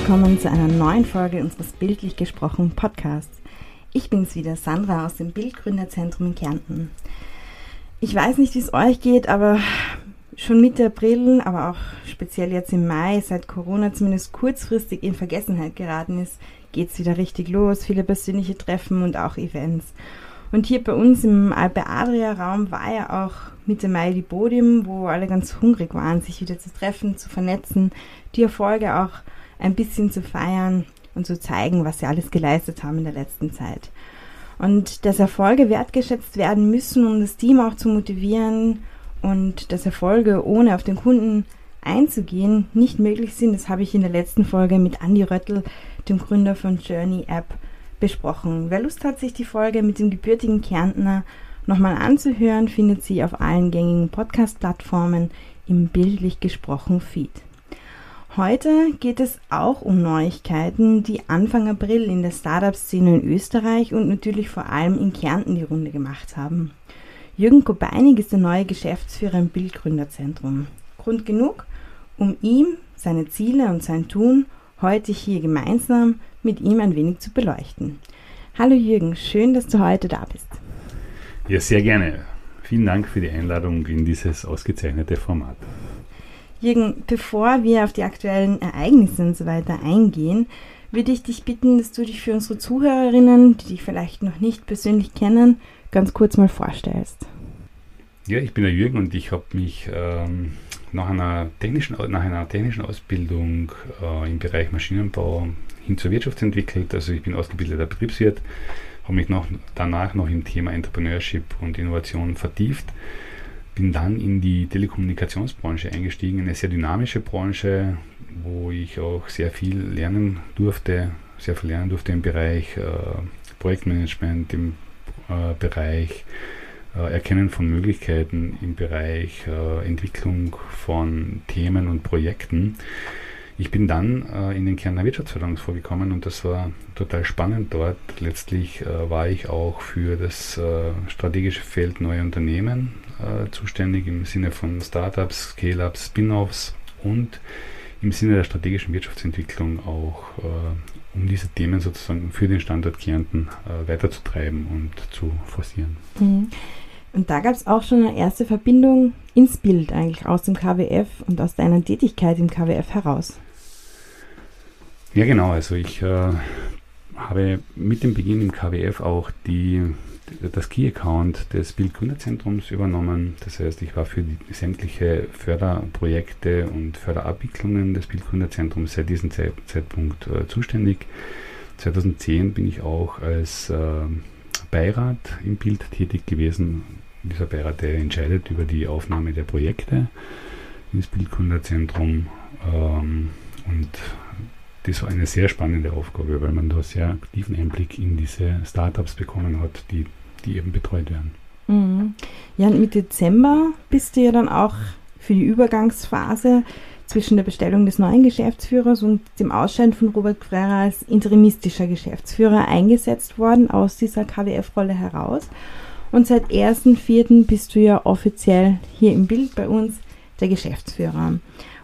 willkommen zu einer neuen Folge unseres Bildlich gesprochen Podcasts. Ich bin's wieder, Sandra aus dem Bildgründerzentrum in Kärnten. Ich weiß nicht, wie es euch geht, aber schon Mitte April, aber auch speziell jetzt im Mai, seit Corona zumindest kurzfristig in Vergessenheit geraten ist, geht's wieder richtig los. Viele persönliche Treffen und auch Events. Und hier bei uns im Alpe Adria Raum war ja auch Mitte Mai die Podium, wo alle ganz hungrig waren, sich wieder zu treffen, zu vernetzen, die Erfolge auch ein bisschen zu feiern und zu zeigen, was sie alles geleistet haben in der letzten Zeit. Und dass Erfolge wertgeschätzt werden müssen, um das Team auch zu motivieren und dass Erfolge ohne auf den Kunden einzugehen nicht möglich sind, das habe ich in der letzten Folge mit Andy Röttl, dem Gründer von Journey App, besprochen. Wer Lust hat, sich die Folge mit dem gebürtigen Kärntner nochmal anzuhören, findet sie auf allen gängigen Podcast-Plattformen im bildlich gesprochen Feed. Heute geht es auch um Neuigkeiten, die Anfang April in der Startup-Szene in Österreich und natürlich vor allem in Kärnten die Runde gemacht haben. Jürgen Kobeinig ist der neue Geschäftsführer im Bildgründerzentrum. Grund genug, um ihm, seine Ziele und sein Tun heute hier gemeinsam mit ihm ein wenig zu beleuchten. Hallo Jürgen, schön, dass du heute da bist. Ja, sehr gerne. Vielen Dank für die Einladung in dieses ausgezeichnete Format. Jürgen, bevor wir auf die aktuellen Ereignisse und so weiter eingehen, würde ich dich bitten, dass du dich für unsere Zuhörerinnen, die dich vielleicht noch nicht persönlich kennen, ganz kurz mal vorstellst. Ja, ich bin der Jürgen und ich habe mich ähm, nach, einer technischen, nach einer technischen Ausbildung äh, im Bereich Maschinenbau hin zur Wirtschaft entwickelt. Also ich bin ausgebildeter Betriebswirt, habe mich noch, danach noch im Thema Entrepreneurship und Innovation vertieft bin dann in die Telekommunikationsbranche eingestiegen, eine sehr dynamische Branche, wo ich auch sehr viel lernen durfte, sehr viel lernen durfte im Bereich äh, Projektmanagement, im äh, Bereich äh, Erkennen von Möglichkeiten, im Bereich äh, Entwicklung von Themen und Projekten. Ich bin dann äh, in den Kärntner Wirtschaftsförderungsfonds gekommen und das war total spannend dort. Letztlich äh, war ich auch für das strategische Feld neue Unternehmen äh, zuständig im Sinne von Startups, Scale-ups, Spin-offs und im Sinne der strategischen Wirtschaftsentwicklung auch äh, um diese Themen sozusagen für den Standort Kärnten äh, weiterzutreiben und zu forcieren. Mhm. Und da gab es auch schon eine erste Verbindung ins Bild eigentlich aus dem KWF und aus deiner Tätigkeit im KWF heraus. Ja, genau. Also ich äh, habe mit dem Beginn im KWF auch die, das Key-Account des Bildgründerzentrums übernommen. Das heißt, ich war für die, sämtliche Förderprojekte und Förderabwicklungen des Bildgründerzentrums seit diesem Zeit, Zeitpunkt äh, zuständig. 2010 bin ich auch als äh, Beirat im Bild tätig gewesen. Dieser Beirat, der entscheidet über die Aufnahme der Projekte ins Bildgründerzentrum ähm, und das war eine sehr spannende Aufgabe, weil man da sehr aktiven Einblick in diese Startups bekommen hat, die, die eben betreut werden. Mhm. Ja, und mit Dezember bist du ja dann auch für die Übergangsphase zwischen der Bestellung des neuen Geschäftsführers und dem Ausscheiden von Robert Freire als interimistischer Geschäftsführer eingesetzt worden aus dieser KWF-Rolle heraus. Und seit 1.4. bist du ja offiziell hier im Bild bei uns der Geschäftsführer.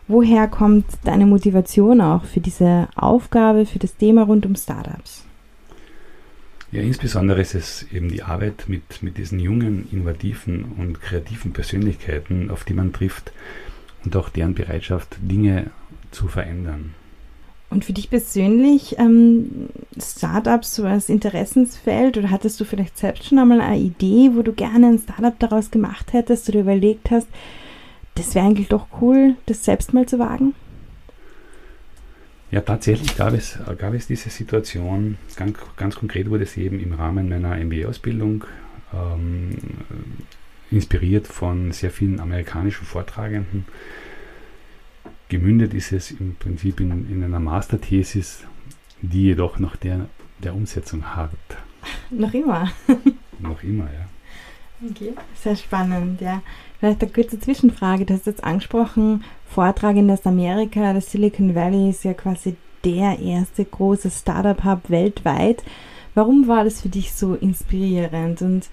Woher kommt deine Motivation auch für diese Aufgabe, für das Thema rund um Startups? Ja, insbesondere ist es eben die Arbeit mit, mit diesen jungen, innovativen und kreativen Persönlichkeiten, auf die man trifft und auch deren Bereitschaft, Dinge zu verändern. Und für dich persönlich ähm, Startups so als Interessensfeld oder hattest du vielleicht selbst schon einmal eine Idee, wo du gerne ein Startup daraus gemacht hättest oder überlegt hast, das wäre eigentlich doch cool, das selbst mal zu wagen? Ja, tatsächlich gab es, gab es diese Situation. Ganz, ganz konkret wurde es eben im Rahmen meiner MBA-Ausbildung ähm, inspiriert von sehr vielen amerikanischen Vortragenden. Gemündet ist es im Prinzip in, in einer Masterthesis, die jedoch nach der, der Umsetzung hart. Noch immer. noch immer, ja. Okay, sehr spannend, ja. Vielleicht eine kurze Zwischenfrage. Du hast jetzt angesprochen, Vortrag in das Amerika, das Silicon Valley ist ja quasi der erste große Startup-Hub weltweit. Warum war das für dich so inspirierend? Und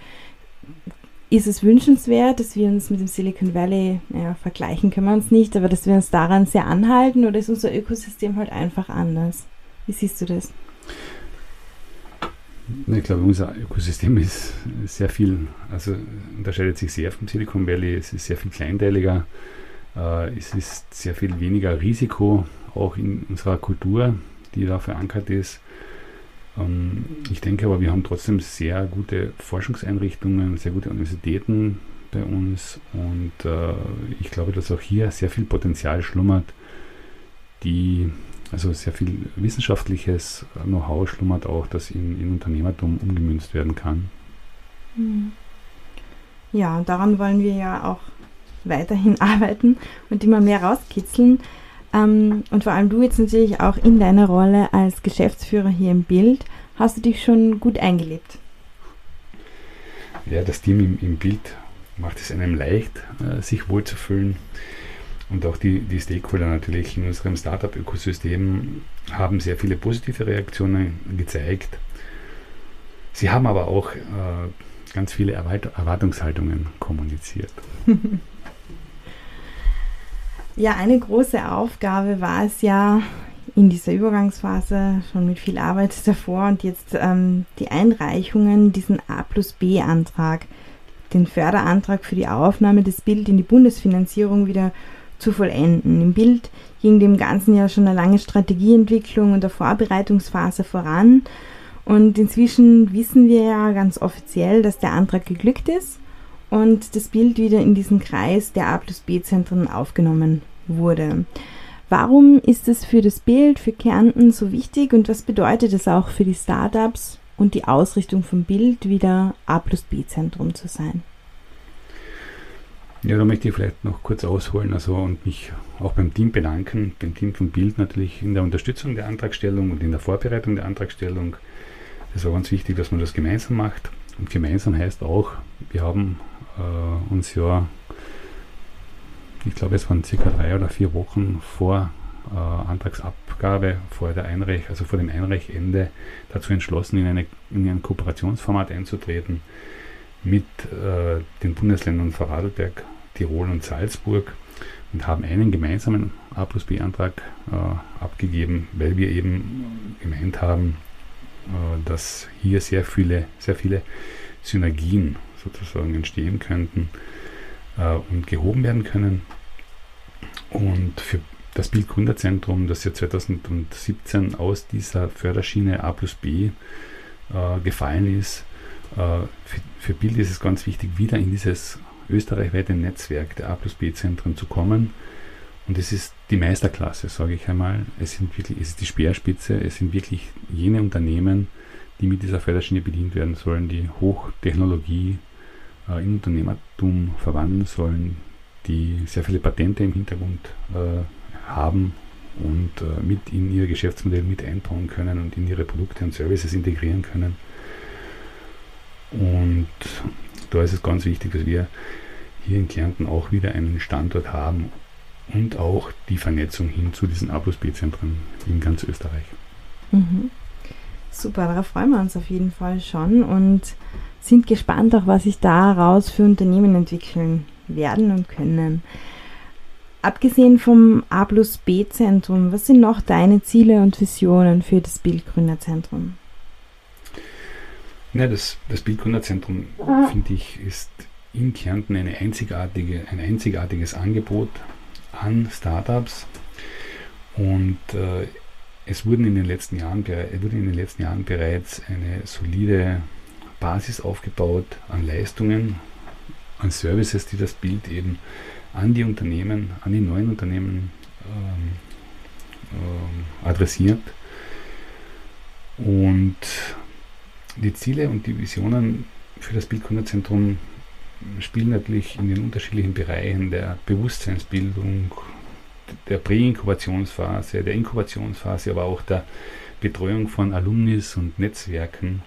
ist es wünschenswert, dass wir uns mit dem Silicon Valley, ja, vergleichen können wir uns nicht, aber dass wir uns daran sehr anhalten oder ist unser Ökosystem halt einfach anders? Wie siehst du das? Ich glaube, unser Ökosystem ist sehr viel, also unterscheidet sich sehr vom Silicon Valley. Es ist sehr viel kleinteiliger. Äh, es ist sehr viel weniger Risiko, auch in unserer Kultur, die da verankert ist. Ähm, ich denke aber, wir haben trotzdem sehr gute Forschungseinrichtungen, sehr gute Universitäten bei uns und äh, ich glaube, dass auch hier sehr viel Potenzial schlummert, die, also sehr viel wissenschaftliches Know-how schlummert auch, das in, in Unternehmertum umgemünzt werden kann. Hm. Ja, und daran wollen wir ja auch weiterhin arbeiten und immer mehr rauskitzeln. Ähm, und vor allem du jetzt natürlich auch in deiner Rolle als Geschäftsführer hier im Bild, hast du dich schon gut eingelebt? Ja, das Team im, im Bild macht es einem leicht, äh, sich wohlzufühlen. Und auch die, die Stakeholder natürlich in unserem Startup-Ökosystem haben sehr viele positive Reaktionen gezeigt. Sie haben aber auch äh, ganz viele Erwartungshaltungen kommuniziert. Ja, eine große Aufgabe war es ja in dieser Übergangsphase schon mit viel Arbeit davor und jetzt ähm, die Einreichungen, diesen A plus B Antrag, den Förderantrag für die Aufnahme des Bild in die Bundesfinanzierung wieder zu vollenden. Im Bild ging dem Ganzen ja schon eine lange Strategieentwicklung und der Vorbereitungsphase voran. Und inzwischen wissen wir ja ganz offiziell, dass der Antrag geglückt ist und das Bild wieder in diesen Kreis der A plus B-Zentren aufgenommen wurde. Warum ist es für das Bild, für Kärnten so wichtig und was bedeutet es auch für die Startups und die Ausrichtung vom Bild, wieder A plus B-Zentrum zu sein? Ja, da möchte ich vielleicht noch kurz ausholen also, und mich auch beim Team bedanken, beim Team vom Bild natürlich in der Unterstützung der Antragstellung und in der Vorbereitung der Antragstellung. Es war ganz wichtig, dass man das gemeinsam macht. Und gemeinsam heißt auch, wir haben äh, uns ja, ich glaube, es waren circa drei oder vier Wochen vor äh, Antragsabgabe, vor der Einreich, also vor dem Einreichende, dazu entschlossen, in, eine, in ein Kooperationsformat einzutreten mit äh, den Bundesländern Vorarlberg, Tirol und Salzburg und haben einen gemeinsamen A plus B Antrag äh, abgegeben, weil wir eben gemeint haben, äh, dass hier sehr viele, sehr viele Synergien sozusagen entstehen könnten äh, und gehoben werden können. Und für das Bildgründerzentrum, das ja 2017 aus dieser Förderschiene A plus B äh, gefallen ist, für, für, Bild ist es ganz wichtig, wieder in dieses österreichweite Netzwerk der A plus B-Zentren zu kommen. Und es ist die Meisterklasse, sage ich einmal. Es, sind wirklich, es ist die Speerspitze, es sind wirklich jene Unternehmen, die mit dieser Förderschiene bedient werden sollen, die Hochtechnologie äh, in Unternehmertum verwandeln sollen, die sehr viele Patente im Hintergrund äh, haben und äh, mit in ihr Geschäftsmodell mit einbauen können und in ihre Produkte und Services integrieren können. Und da ist es ganz wichtig, dass wir hier in Kärnten auch wieder einen Standort haben und auch die Vernetzung hin zu diesen A plus B-Zentren in ganz Österreich. Mhm. Super, darauf freuen wir uns auf jeden Fall schon und sind gespannt auch, was sich daraus für Unternehmen entwickeln werden und können. Abgesehen vom A plus B Zentrum, was sind noch deine Ziele und Visionen für das Bildgründerzentrum? Ja, das, das Bildgründerzentrum, finde ich, ist in Kärnten eine einzigartige, ein einzigartiges Angebot an Startups. Und äh, es wurden in den letzten Jahren, wurde in den letzten Jahren bereits eine solide Basis aufgebaut an Leistungen, an Services, die das Bild eben an die Unternehmen, an die neuen Unternehmen ähm, ähm, adressiert. Und die Ziele und die Visionen für das Bildkunderzentrum spielen natürlich in den unterschiedlichen Bereichen der Bewusstseinsbildung, der Präinkubationsphase, der Inkubationsphase, aber auch der Betreuung von Alumnis und Netzwerken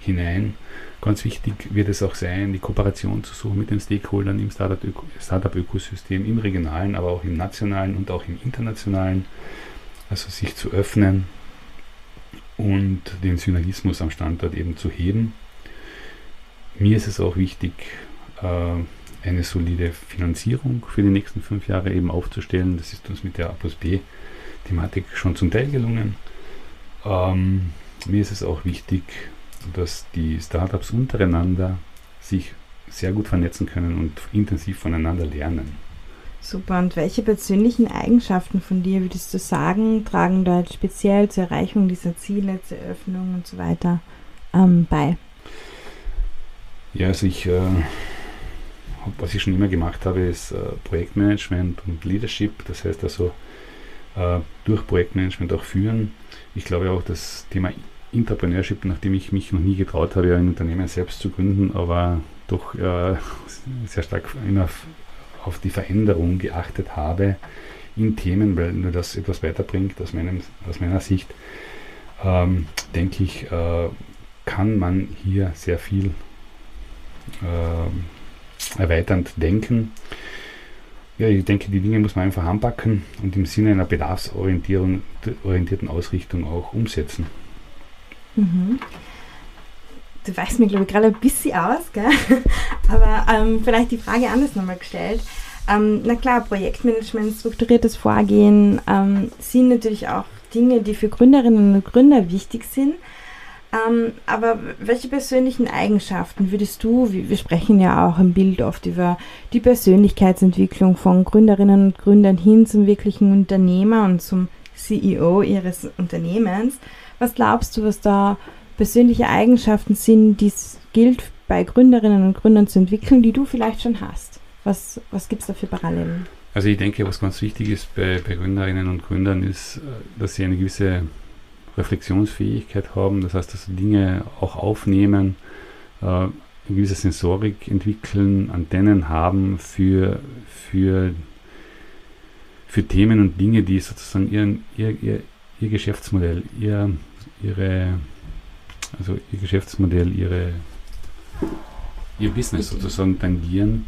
hinein. Ganz wichtig wird es auch sein, die Kooperation zu suchen mit den Stakeholdern im Startup-Ökosystem, im regionalen, aber auch im nationalen und auch im internationalen. Also sich zu öffnen und den Synergismus am Standort eben zu heben. Mir ist es auch wichtig, äh, eine solide Finanzierung für die nächsten fünf Jahre eben aufzustellen. Das ist uns mit der A plus B-Thematik schon zum Teil gelungen. Ähm, mir ist es auch wichtig, dass die Startups untereinander sich sehr gut vernetzen können und intensiv voneinander lernen. Super. Und welche persönlichen Eigenschaften von dir würdest du sagen, tragen dort speziell zur Erreichung dieser Ziele, zur Eröffnung und so weiter ähm, bei? Ja, also ich, äh, was ich schon immer gemacht habe, ist äh, Projektmanagement und Leadership. Das heißt also äh, durch Projektmanagement auch führen. Ich glaube auch, das Thema Entrepreneurship, nachdem ich mich noch nie getraut habe, ein Unternehmen selbst zu gründen, aber doch äh, sehr stark immer auf die Veränderung geachtet habe in Themen, weil nur das etwas weiterbringt aus, meinem, aus meiner Sicht, ähm, denke ich, äh, kann man hier sehr viel äh, erweiternd denken. Ja, ich denke, die Dinge muss man einfach anpacken und im Sinne einer bedarfsorientierten Ausrichtung auch umsetzen. Mhm. Du weißt mir, glaube ich, gerade ein bisschen aus, gell? aber ähm, vielleicht die Frage anders nochmal gestellt. Ähm, na klar, Projektmanagement, strukturiertes Vorgehen ähm, sind natürlich auch Dinge, die für Gründerinnen und Gründer wichtig sind. Ähm, aber welche persönlichen Eigenschaften würdest du, wir sprechen ja auch im Bild oft über die Persönlichkeitsentwicklung von Gründerinnen und Gründern hin zum wirklichen Unternehmer und zum CEO ihres Unternehmens. Was glaubst du, was da persönliche Eigenschaften sind, die es gilt bei Gründerinnen und Gründern zu entwickeln, die du vielleicht schon hast? Was, was gibt es da für Parallelen? Also ich denke, was ganz wichtig ist bei, bei Gründerinnen und Gründern ist, äh, dass sie eine gewisse Reflexionsfähigkeit haben, das heißt, dass sie Dinge auch aufnehmen, äh, eine gewisse Sensorik entwickeln, Antennen haben für, für, für Themen und Dinge, die sozusagen ihren, ihr, ihr, ihr Geschäftsmodell, ihr, ihre, also ihr Geschäftsmodell, ihre, ihr Business sozusagen tangieren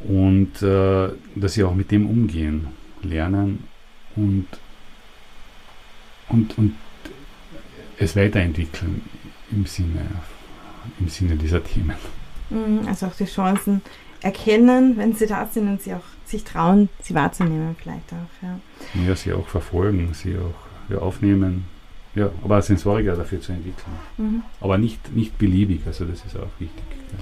und äh, dass sie auch mit dem umgehen, lernen und, und, und es weiterentwickeln im Sinne, im Sinne dieser Themen. Mhm, also auch die Chancen erkennen, wenn sie da sind und sie auch sich trauen, sie wahrzunehmen vielleicht auch. Ja, ja sie auch verfolgen, sie auch aufnehmen, ja, aber Sensoriker dafür zu entwickeln. Mhm. Aber nicht, nicht beliebig, also das ist auch wichtig. Ja.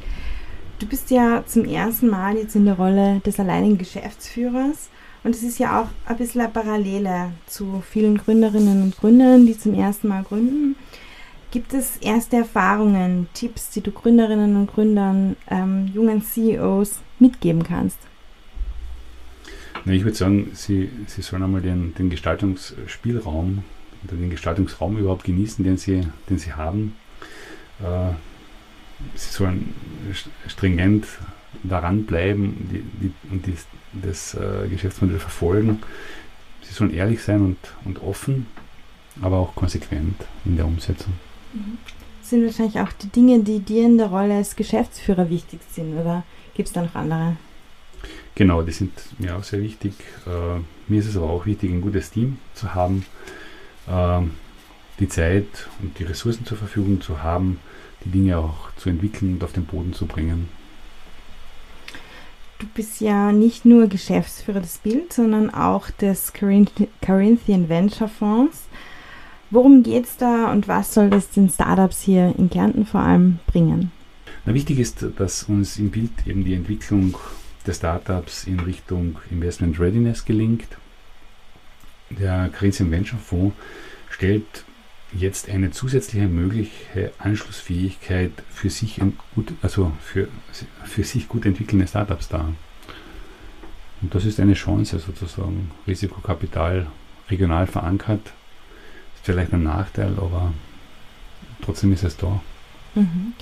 Du bist ja zum ersten Mal jetzt in der Rolle des alleinigen Geschäftsführers. Und es ist ja auch ein bisschen eine Parallele zu vielen Gründerinnen und Gründern, die zum ersten Mal gründen. Gibt es erste Erfahrungen, Tipps, die du Gründerinnen und Gründern, ähm, jungen CEOs mitgeben kannst? Na, ich würde sagen, sie, sie sollen einmal den, den Gestaltungsspielraum oder den Gestaltungsraum überhaupt genießen, den sie, den sie haben. Äh, sie sollen stringent daran bleiben die, die, und die, das äh, Geschäftsmodell verfolgen. Sie sollen ehrlich sein und, und offen, aber auch konsequent in der Umsetzung. Mhm. Das sind wahrscheinlich auch die Dinge, die dir in der Rolle als Geschäftsführer wichtig sind, oder gibt es da noch andere? Genau, die sind mir auch sehr wichtig. Äh, mir ist es aber auch wichtig, ein gutes Team zu haben, die Zeit und die Ressourcen zur Verfügung zu haben, die Dinge auch zu entwickeln und auf den Boden zu bringen. Du bist ja nicht nur Geschäftsführer des Bild, sondern auch des Corinthian Venture Fonds. Worum geht es da und was soll das den Startups hier in Kärnten vor allem bringen? Na, wichtig ist, dass uns im Bild eben die Entwicklung der Startups in Richtung Investment Readiness gelingt. Der Corinthian Venture Fonds stellt jetzt eine zusätzliche mögliche Anschlussfähigkeit für sich, gut, also für, für sich gut entwickelnde Startups dar. Und das ist eine Chance sozusagen. Risikokapital regional verankert. Ist vielleicht ein Nachteil, aber trotzdem ist es da. Mhm.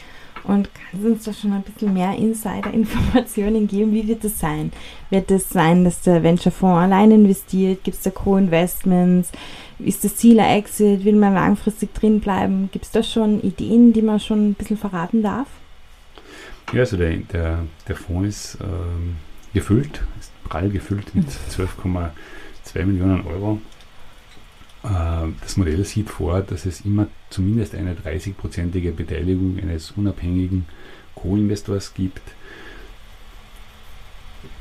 Und kannst du uns da schon ein bisschen mehr Insider-Informationen geben? Wie wird das sein? Wird es das sein, dass der Venture-Fonds allein investiert? Gibt es da Co-Investments? Ist das Ziel ein Exit? Will man langfristig drin bleiben? Gibt es da schon Ideen, die man schon ein bisschen verraten darf? Ja, also der, der, der Fonds ist ähm, gefüllt, ist prall gefüllt mit 12,2 Millionen Euro. Äh, das Modell sieht vor, dass es immer zumindest eine 30-prozentige Beteiligung eines unabhängigen Co-Investors gibt.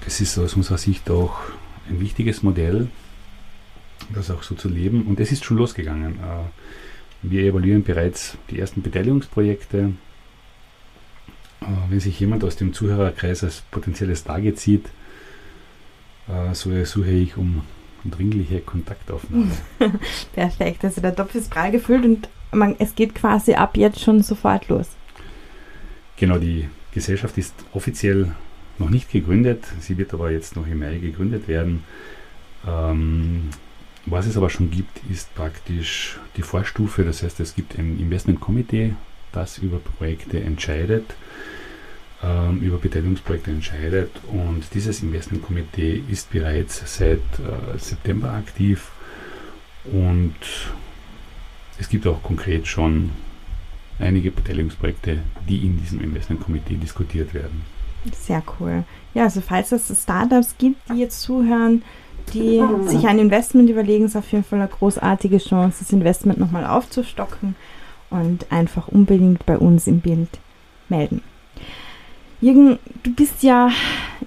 das ist aus unserer Sicht auch ein wichtiges Modell, das auch so zu leben. Und es ist schon losgegangen. Äh, wir evaluieren bereits die ersten Beteiligungsprojekte. Äh, wenn sich jemand aus dem Zuhörerkreis als potenzielles Target sieht, so suche ich um dringliche Kontaktaufnahme. Perfekt, also der Topf ist prall gefüllt und man, es geht quasi ab jetzt schon sofort los. Genau, die Gesellschaft ist offiziell noch nicht gegründet, sie wird aber jetzt noch im Mai gegründet werden. Ähm, was es aber schon gibt, ist praktisch die Vorstufe, das heißt es gibt ein Investmentkomitee, das über Projekte entscheidet ähm, über Beteiligungsprojekte entscheidet. Und dieses Investmentkomitee ist bereits seit äh, September aktiv und es gibt auch konkret schon einige Beteiligungsprojekte, die in diesem Investmentkomitee diskutiert werden. Sehr cool. Ja, also falls es Startups gibt, die jetzt zuhören, die sich ein Investment überlegen, ist auf jeden Fall eine großartige Chance, das Investment nochmal aufzustocken und einfach unbedingt bei uns im Bild melden. Jürgen, du bist ja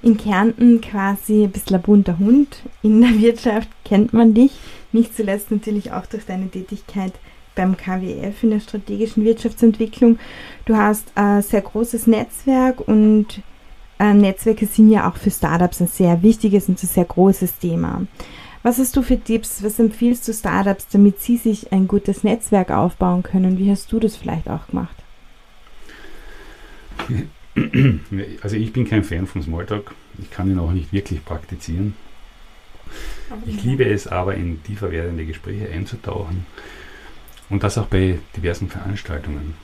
in Kärnten quasi ein bisschen ein bunter Hund. In der Wirtschaft kennt man dich, nicht zuletzt natürlich auch durch deine Tätigkeit beim KWF in der strategischen Wirtschaftsentwicklung. Du hast ein sehr großes Netzwerk und äh, Netzwerke sind ja auch für Startups ein sehr wichtiges und ein sehr großes Thema. Was hast du für Tipps? Was empfiehlst du Startups, damit sie sich ein gutes Netzwerk aufbauen können? Wie hast du das vielleicht auch gemacht? Also ich bin kein Fan von Smalltalk. Ich kann ihn auch nicht wirklich praktizieren. Ich liebe es aber, in tiefer werdende Gespräche einzutauchen und das auch bei diversen Veranstaltungen.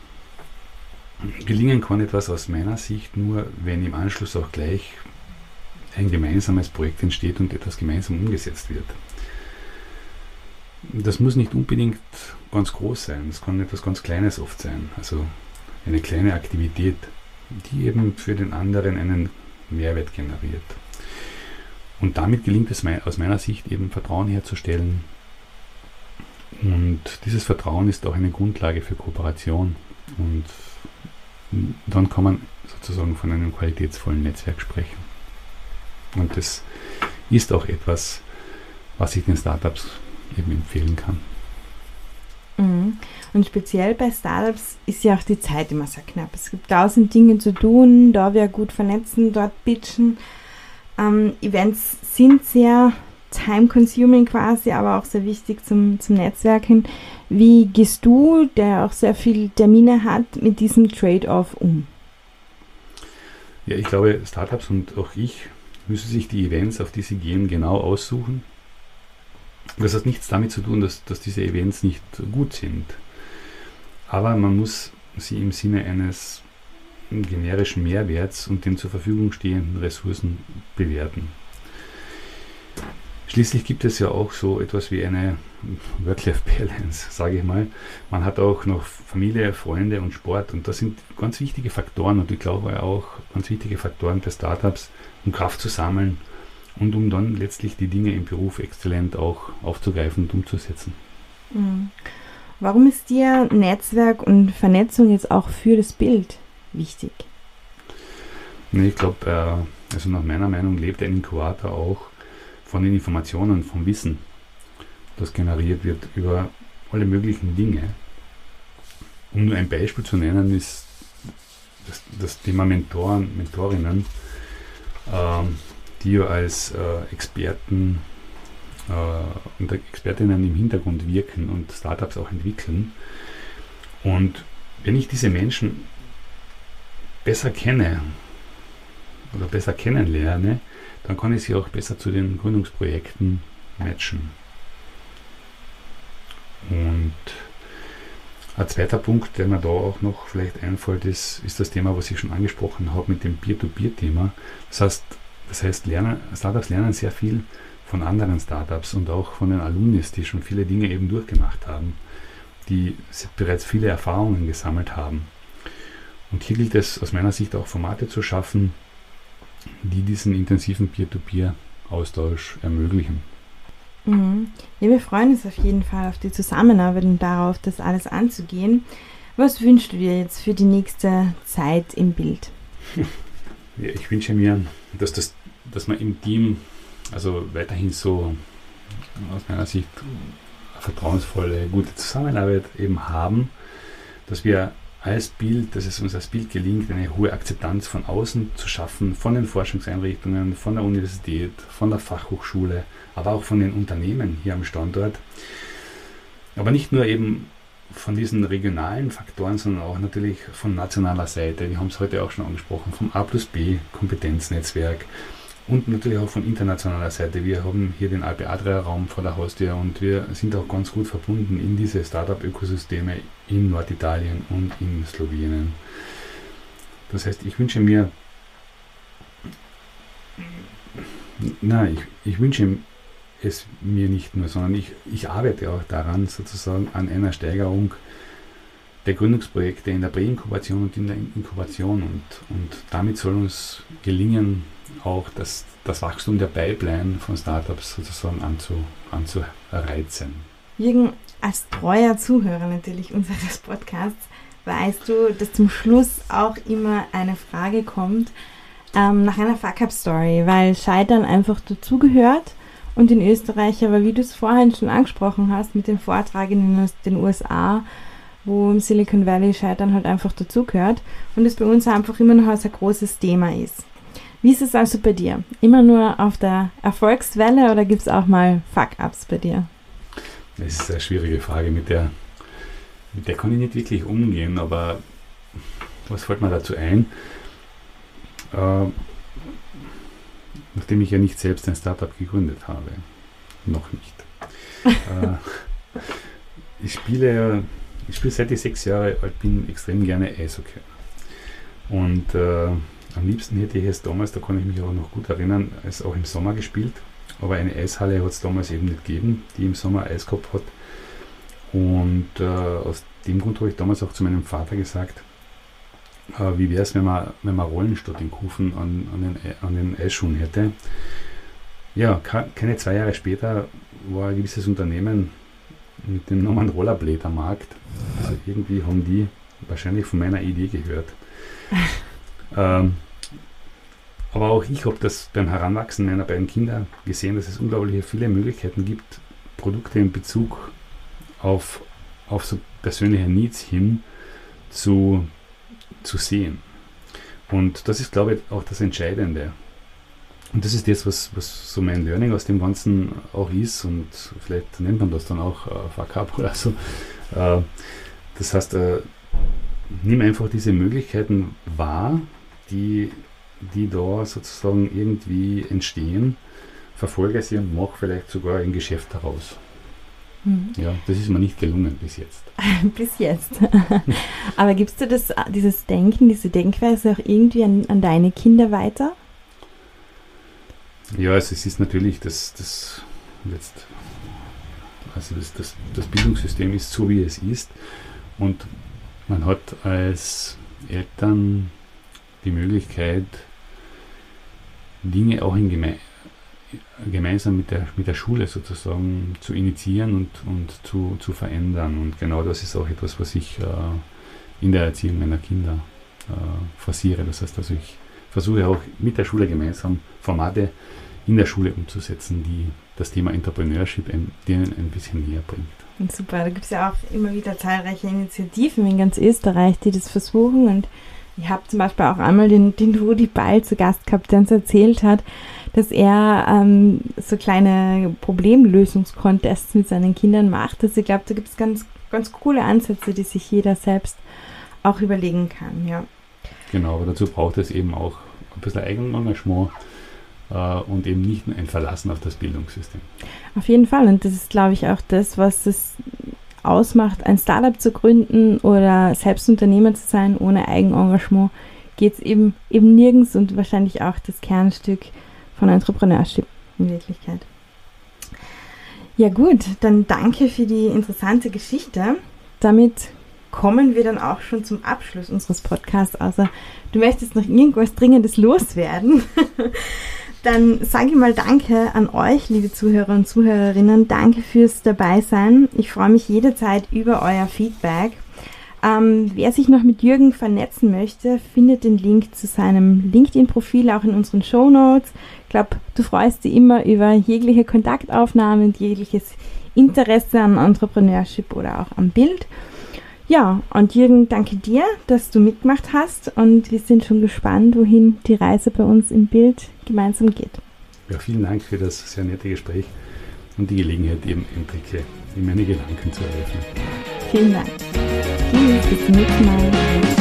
Gelingen kann etwas aus meiner Sicht nur, wenn im Anschluss auch gleich ein gemeinsames Projekt entsteht und etwas gemeinsam umgesetzt wird. Das muss nicht unbedingt ganz groß sein, es kann etwas ganz Kleines oft sein, also eine kleine Aktivität die eben für den anderen einen Mehrwert generiert. Und damit gelingt es aus meiner Sicht eben Vertrauen herzustellen. Und dieses Vertrauen ist auch eine Grundlage für Kooperation. Und dann kann man sozusagen von einem qualitätsvollen Netzwerk sprechen. Und das ist auch etwas, was ich den Startups eben empfehlen kann. Und speziell bei Startups ist ja auch die Zeit immer sehr knapp. Es gibt tausend Dinge zu tun, da wir gut vernetzen, dort pitchen. Ähm, Events sind sehr time-consuming quasi, aber auch sehr wichtig zum, zum Netzwerken. Wie gehst du, der auch sehr viele Termine hat, mit diesem Trade-off um? Ja, ich glaube, Startups und auch ich müssen sich die Events, auf die sie gehen, genau aussuchen das hat nichts damit zu tun, dass, dass diese Events nicht gut sind. Aber man muss sie im Sinne eines generischen Mehrwerts und den zur Verfügung stehenden Ressourcen bewerten. Schließlich gibt es ja auch so etwas wie eine Work-Life-Balance, sage ich mal. Man hat auch noch Familie, Freunde und Sport und das sind ganz wichtige Faktoren und ich glaube auch ganz wichtige Faktoren für Startups, um Kraft zu sammeln, und um dann letztlich die Dinge im Beruf exzellent auch aufzugreifen und umzusetzen. Mhm. Warum ist dir Netzwerk und Vernetzung jetzt auch für das Bild wichtig? Ich glaube, äh, also nach meiner Meinung lebt ein Inkubator auch von den Informationen, vom Wissen, das generiert wird über alle möglichen Dinge. Um nur ein Beispiel zu nennen, ist das, das Thema Mentoren, Mentorinnen. Ähm, die ja als äh, Experten äh, und Expertinnen im Hintergrund wirken und Startups auch entwickeln. Und wenn ich diese Menschen besser kenne oder besser kennenlerne, dann kann ich sie auch besser zu den Gründungsprojekten matchen. Und ein zweiter Punkt, der mir da auch noch vielleicht einfällt, ist, ist das Thema, was ich schon angesprochen habe mit dem Peer-to-Peer-Thema. Das heißt, das heißt, lernen, Startups lernen sehr viel von anderen Startups und auch von den Alumnis, die schon viele Dinge eben durchgemacht haben, die bereits viele Erfahrungen gesammelt haben. Und hier gilt es aus meiner Sicht auch Formate zu schaffen, die diesen intensiven Peer-to-Peer-Austausch ermöglichen. Mhm. Ja, wir freuen uns auf jeden Fall auf die Zusammenarbeit und darauf, das alles anzugehen. Was wünschst du dir jetzt für die nächste Zeit im Bild? Ja, ich wünsche mir, dass das dass wir im Team also weiterhin so aus meiner Sicht vertrauensvolle, gute Zusammenarbeit eben haben, dass wir als Bild, dass es uns als Bild gelingt, eine hohe Akzeptanz von außen zu schaffen, von den Forschungseinrichtungen, von der Universität, von der Fachhochschule, aber auch von den Unternehmen hier am Standort. Aber nicht nur eben von diesen regionalen Faktoren, sondern auch natürlich von nationaler Seite. Wir haben es heute auch schon angesprochen, vom A plus B Kompetenznetzwerk und natürlich auch von internationaler Seite. Wir haben hier den Alpe Adria Raum vor der Haustür und wir sind auch ganz gut verbunden in diese Startup-Ökosysteme in Norditalien und in Slowenien. Das heißt, ich wünsche mir, nein, ich, ich wünsche es mir nicht nur, sondern ich, ich arbeite auch daran, sozusagen an einer Steigerung der Gründungsprojekte in der Präinkubation und in der Inkubation. Und, und damit soll uns gelingen, auch das, das Wachstum der Pipeline von Startups sozusagen anzu, anzureizen. Jürgen, als treuer Zuhörer natürlich unseres Podcasts, weißt du, dass zum Schluss auch immer eine Frage kommt ähm, nach einer Fuck-Up-Story, weil Scheitern einfach dazugehört und in Österreich, aber wie du es vorhin schon angesprochen hast, mit dem Vortrag in den USA, wo im Silicon Valley Scheitern halt einfach dazugehört und es bei uns einfach immer noch ein großes Thema ist. Wie ist es also bei dir? Immer nur auf der Erfolgswelle oder gibt es auch mal Fuck-Ups bei dir? Das ist eine schwierige Frage, mit der, mit der kann ich nicht wirklich umgehen, aber was fällt mir dazu ein? Äh, nachdem ich ja nicht selbst ein Startup gegründet habe. Noch nicht. äh, ich spiele ich spiele seit ich sechs Jahre alt bin extrem gerne Eishockey. Und äh, am liebsten hätte ich es damals, da kann ich mich auch noch gut erinnern, es auch im Sommer gespielt. Aber eine Eishalle hat es damals eben nicht gegeben, die im Sommer Eis gehabt hat. Und äh, aus dem Grund habe ich damals auch zu meinem Vater gesagt, äh, wie wäre es, wenn man, wenn man Rollen statt den Kufen an, an, den, an den Eisschuhen hätte. Ja, keine zwei Jahre später war ein gewisses Unternehmen mit dem Namen Rollerblade am Markt. Also irgendwie haben die wahrscheinlich von meiner Idee gehört. ähm, aber auch ich habe das beim Heranwachsen meiner beiden Kinder gesehen, dass es unglaublich viele Möglichkeiten gibt, Produkte in Bezug auf, auf so persönliche Needs hin zu, zu sehen. Und das ist, glaube ich, auch das Entscheidende. Und das ist das, was, was so mein Learning aus dem Ganzen auch ist. Und vielleicht nennt man das dann auch äh, Fuck Up oder so. Äh, das heißt, äh, nimm einfach diese Möglichkeiten wahr, die die da sozusagen irgendwie entstehen, verfolge sie und mache vielleicht sogar ein Geschäft daraus. Mhm. Ja, das ist mir nicht gelungen bis jetzt. bis jetzt. Aber gibst du das, dieses Denken, diese Denkweise auch irgendwie an, an deine Kinder weiter? Ja, also es ist natürlich das, das jetzt, also das, das, das Bildungssystem ist so, wie es ist. Und man hat als Eltern die Möglichkeit, Dinge auch in geme gemeinsam mit der, mit der Schule sozusagen zu initiieren und, und zu, zu verändern. Und genau das ist auch etwas, was ich äh, in der Erziehung meiner Kinder äh, forciere. Das heißt, also ich versuche auch mit der Schule gemeinsam Formate in der Schule umzusetzen, die das Thema Entrepreneurship denen ein bisschen näher bringt. super, da gibt es ja auch immer wieder zahlreiche Initiativen in ganz Österreich, die das versuchen und ich habe zum Beispiel auch einmal den, den Rudi Ball zu Gast gehabt, der uns erzählt hat, dass er ähm, so kleine Problemlösungskontests mit seinen Kindern macht. Also ich glaube, da gibt es ganz, ganz coole Ansätze, die sich jeder selbst auch überlegen kann, ja. Genau, aber dazu braucht es eben auch ein bisschen Eigenengagement äh, und eben nicht nur ein Verlassen auf das Bildungssystem. Auf jeden Fall. Und das ist, glaube ich, auch das, was es ausmacht, ein Startup zu gründen oder selbst Unternehmer zu sein ohne Eigenengagement, geht es eben, eben nirgends und wahrscheinlich auch das Kernstück von Entrepreneurship in Wirklichkeit. Ja gut, dann danke für die interessante Geschichte. Damit kommen wir dann auch schon zum Abschluss unseres Podcasts. Also du möchtest noch irgendwas Dringendes loswerden. Dann sage ich mal Danke an euch, liebe Zuhörer und Zuhörerinnen. Danke fürs Dabeisein. Ich freue mich jederzeit über euer Feedback. Ähm, wer sich noch mit Jürgen vernetzen möchte, findet den Link zu seinem LinkedIn-Profil auch in unseren Show Notes. Ich glaube, du freust dich immer über jegliche Kontaktaufnahmen und jegliches Interesse an Entrepreneurship oder auch am Bild. Ja, und Jürgen, danke dir, dass du mitgemacht hast und wir sind schon gespannt, wohin die Reise bei uns im Bild gemeinsam geht. Ja, vielen Dank für das sehr nette Gespräch und die Gelegenheit, eben Einblicke in meine Gedanken zu eröffnen. Vielen Dank. Tschüss, bis zum nächsten Mal.